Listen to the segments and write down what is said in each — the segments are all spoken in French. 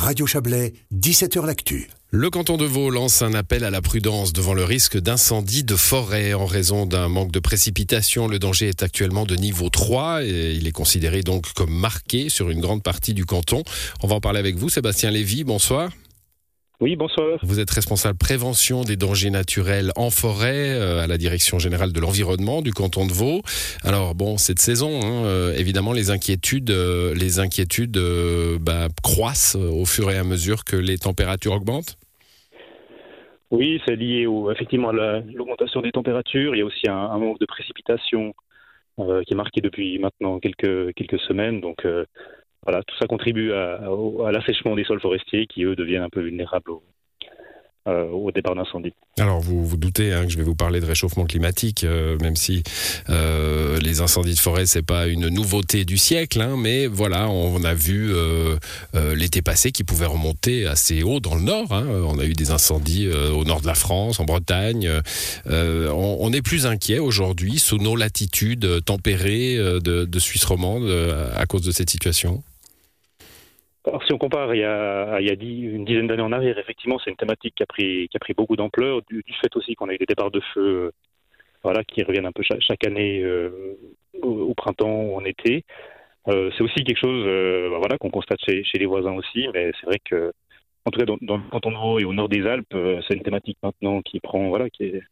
Radio Chablais, 17h L'Actu. Le canton de Vaud lance un appel à la prudence devant le risque d'incendie de forêt en raison d'un manque de précipitation. Le danger est actuellement de niveau 3 et il est considéré donc comme marqué sur une grande partie du canton. On va en parler avec vous, Sébastien Lévy. Bonsoir. Oui, bonsoir. Vous êtes responsable prévention des dangers naturels en forêt euh, à la Direction générale de l'environnement du canton de Vaud. Alors bon, cette saison, hein, euh, évidemment, les inquiétudes, euh, les inquiétudes bah, croissent au fur et à mesure que les températures augmentent. Oui, c'est lié au, effectivement à l'augmentation des températures. Il y a aussi un, manque de précipitation qui est marqué depuis maintenant quelques quelques semaines. Donc voilà, tout ça contribue à, l'assèchement des sols forestiers qui, eux, deviennent un peu vulnérables au, euh, au départ d'incendie. Alors vous vous doutez hein, que je vais vous parler de réchauffement climatique, euh, même si euh, les incendies de forêt c'est pas une nouveauté du siècle, hein, mais voilà, on a vu l'été passé qui pouvait remonter assez haut dans le nord. Hein. on a eu des incendies au nord de la France, en Bretagne. On, est plus inquiet aujourd'hui sous nos latitudes tempérées de Suisse romande à cause de cette situation? Alors, si on compare il y a, il y a une dizaine d'années en arrière, effectivement, c'est une thématique qui a pris, qui a pris beaucoup d'ampleur, du, fait aussi qu'on a eu des départs de feu euh, voilà, qui reviennent un peu chaque, année euh, au, printemps ou en été. Euh, c'est aussi quelque chose voilà, qu'on constate chez, chez, les voisins aussi, mais c'est vrai que, en tout cas, dans, dans le canton de Vaud et au nord des Alpes, c'est une thématique maintenant qui prend, voilà, qui est,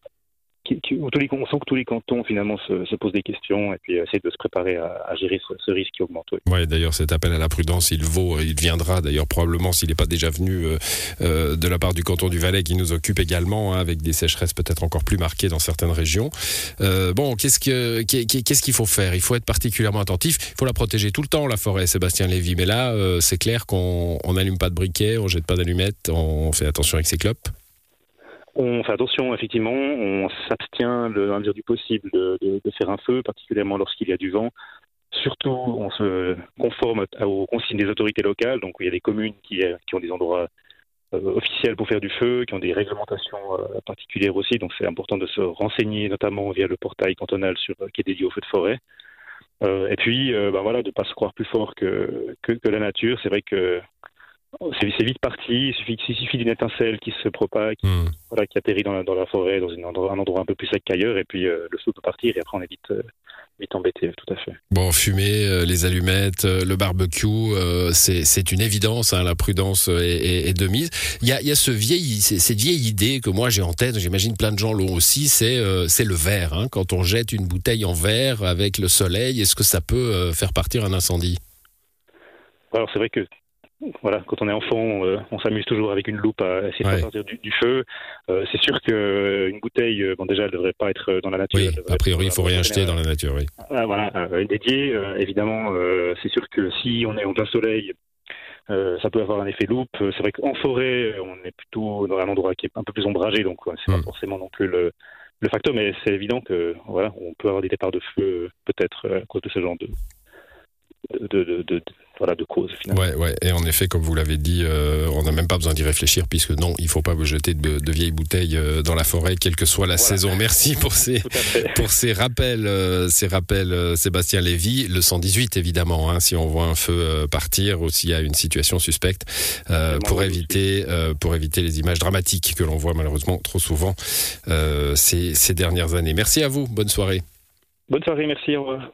on sent que tous les cantons finalement se, posent des questions et puis essaient de se préparer à, gérer ce, risque qui augmente. Oui, d'ailleurs cet appel à la prudence, il vaut, il viendra d'ailleurs probablement s'il n'est pas déjà venu euh, euh, de la part du canton du Valais qui nous occupe également hein, avec des sécheresses peut-être encore plus marquées dans certaines régions. Euh, bon, qu'est-ce que qu'est-ce qu'il faut faire? Il faut être particulièrement attentif. Il faut la protéger tout le temps la forêt, Sébastien Lévy. Mais là, c'est clair qu'on n'allume pas de briquet, on jette pas d'allumettes, on fait attention avec ses clopes. On fait attention, effectivement, on s'abstient le moins du possible de, faire un feu, particulièrement lorsqu'il y a du vent. Surtout, on se conforme aux consignes des autorités locales. Donc, il y a des communes qui, ont des endroits euh, officiels pour faire du feu, qui ont des réglementations euh, particulières aussi. Donc, c'est important de se renseigner, notamment via le portail cantonal sur, euh, qui est dédié aux feux de forêt. et puis, ben voilà, de ne pas se croire plus fort que, que la nature. C'est vrai que c'est vite parti. Il suffit, d'une étincelle qui se propague, hmm. voilà, qui atterrit dans la, forêt, dans un endroit un peu plus sec qu'ailleurs, et puis euh, le feu peut partir, et après on est vite, euh, vite embêté, tout à fait. Bon, fumer, euh, les allumettes, le barbecue, c'est une évidence, hein, la prudence est, de mise. Il y a, ce vieil, cette vieille idée que moi j'ai en tête, j'imagine plein de gens l'ont aussi, c'est le verre. Hein. quand on jette une bouteille en verre avec le soleil, est-ce que ça peut faire partir un incendie? Alors c'est vrai que voilà, quand on est enfant, euh, on s'amuse toujours avec une loupe à essayer de sortir du, feu. Euh, c'est sûr qu'une euh, bouteille, bon déjà, elle ne devrait pas être dans la nature. Oui, a priori, il faut rien jeter dans la nature, oui. Ah, voilà, dédiée. évidemment, c'est sûr que si on est en plein soleil, ça peut avoir un effet loupe. C'est vrai qu'en forêt, on est plutôt dans un endroit qui est un peu plus ombragé, donc c'est pas hmm. forcément non plus le, le facteur, mais c'est évident que voilà, on peut avoir des départs de feu peut-être à cause de ce genre de, de, de, voilà, de cause finalement. Ouais, ouais. Et en effet, comme vous l'avez dit, euh, on n'a même pas besoin d'y réfléchir puisque non, il ne faut pas vous jeter de, vieilles bouteilles euh, dans la forêt, quelle que soit la saison. Merci pour ces, pour ces rappels, euh, ces rappels, Sébastien Lévy. Le 118 évidemment, hein, si on voit un feu partir ou s'il y a une situation suspecte, pour éviter, pour éviter les images dramatiques que l'on voit malheureusement trop souvent ces, ces dernières années. Merci à vous. Bonne soirée. Bonne soirée. Merci. Au revoir.